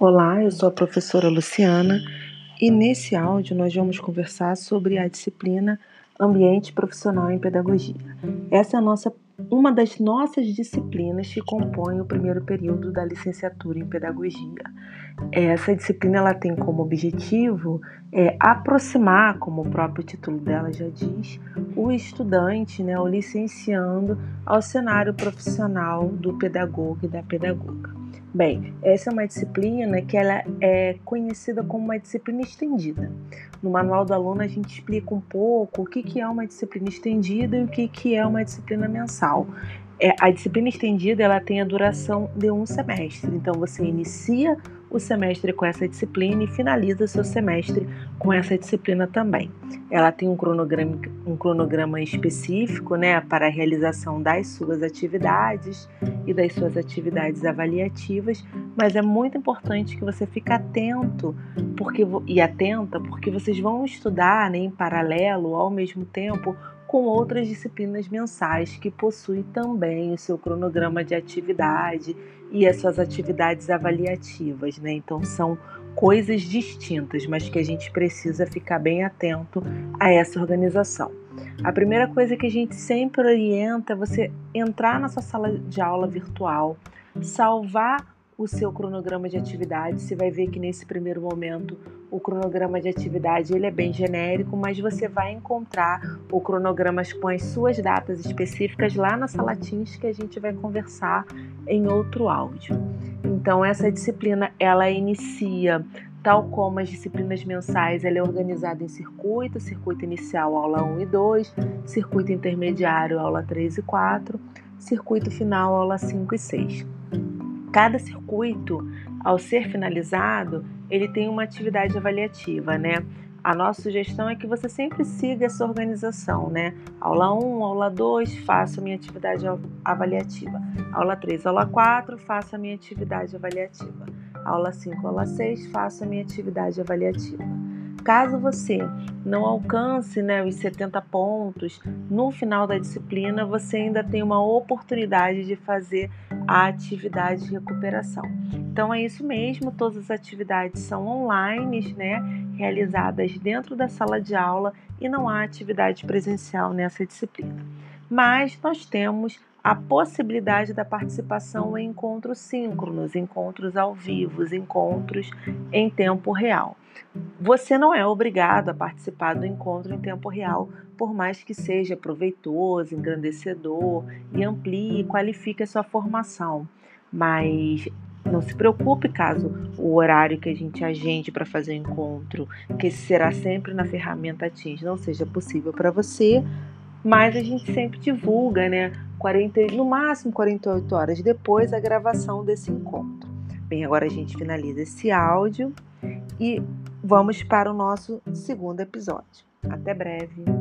Olá, eu sou a professora Luciana e nesse áudio nós vamos conversar sobre a disciplina Ambiente Profissional em Pedagogia. Essa é a nossa, uma das nossas disciplinas que compõem o primeiro período da licenciatura em Pedagogia. Essa disciplina ela tem como objetivo é, aproximar, como o próprio título dela já diz, o estudante, né, o licenciando, ao cenário profissional do pedagogo e da pedagoga. Bem, essa é uma disciplina que ela é conhecida como uma disciplina estendida. No manual do aluno a gente explica um pouco o que, que é uma disciplina estendida e o que, que é uma disciplina mensal. É, a disciplina estendida ela tem a duração de um semestre, então você inicia o semestre com essa disciplina e finaliza seu semestre com essa disciplina também. Ela tem um cronograma, um cronograma específico né, para a realização das suas atividades e das suas atividades avaliativas, mas é muito importante que você fique atento porque, e atenta, porque vocês vão estudar né, em paralelo, ao mesmo tempo, com outras disciplinas mensais que possuem também o seu cronograma de atividade e as suas atividades avaliativas, né? Então são coisas distintas, mas que a gente precisa ficar bem atento a essa organização. A primeira coisa que a gente sempre orienta é você entrar na sua sala de aula virtual, salvar o seu cronograma de atividade. Você vai ver que nesse primeiro momento o cronograma de atividade ele é bem genérico, mas você vai encontrar o cronograma com as suas datas específicas lá na sala Teams que a gente vai conversar em outro áudio. Então essa disciplina ela inicia tal como as disciplinas mensais, ela é organizada em circuito, circuito inicial, aula 1 e 2, circuito intermediário, aula 3 e 4, circuito final, aula 5 e 6. Cada circuito, ao ser finalizado, ele tem uma atividade avaliativa, né? A nossa sugestão é que você sempre siga essa organização, né? Aula 1, aula 2, faça a minha atividade avaliativa. Aula 3, aula 4, faça a minha atividade avaliativa. Aula 5, aula 6, faça a minha atividade avaliativa. Caso você não alcance né, os 70 pontos no final da disciplina, você ainda tem uma oportunidade de fazer a atividade de recuperação. Então é isso mesmo, todas as atividades são online, né, realizadas dentro da sala de aula e não há atividade presencial nessa disciplina. Mas nós temos a possibilidade da participação em encontros síncronos, encontros ao vivo, encontros em tempo real. Você não é obrigado a participar do encontro em tempo real, por mais que seja proveitoso, engrandecedor e amplie e qualifique a sua formação. Mas não se preocupe caso o horário que a gente agende para fazer o encontro, que será sempre na ferramenta Teams, não seja possível para você, mas a gente sempre divulga, né? 40, no máximo 48 horas depois da gravação desse encontro. Bem, agora a gente finaliza esse áudio e vamos para o nosso segundo episódio. Até breve!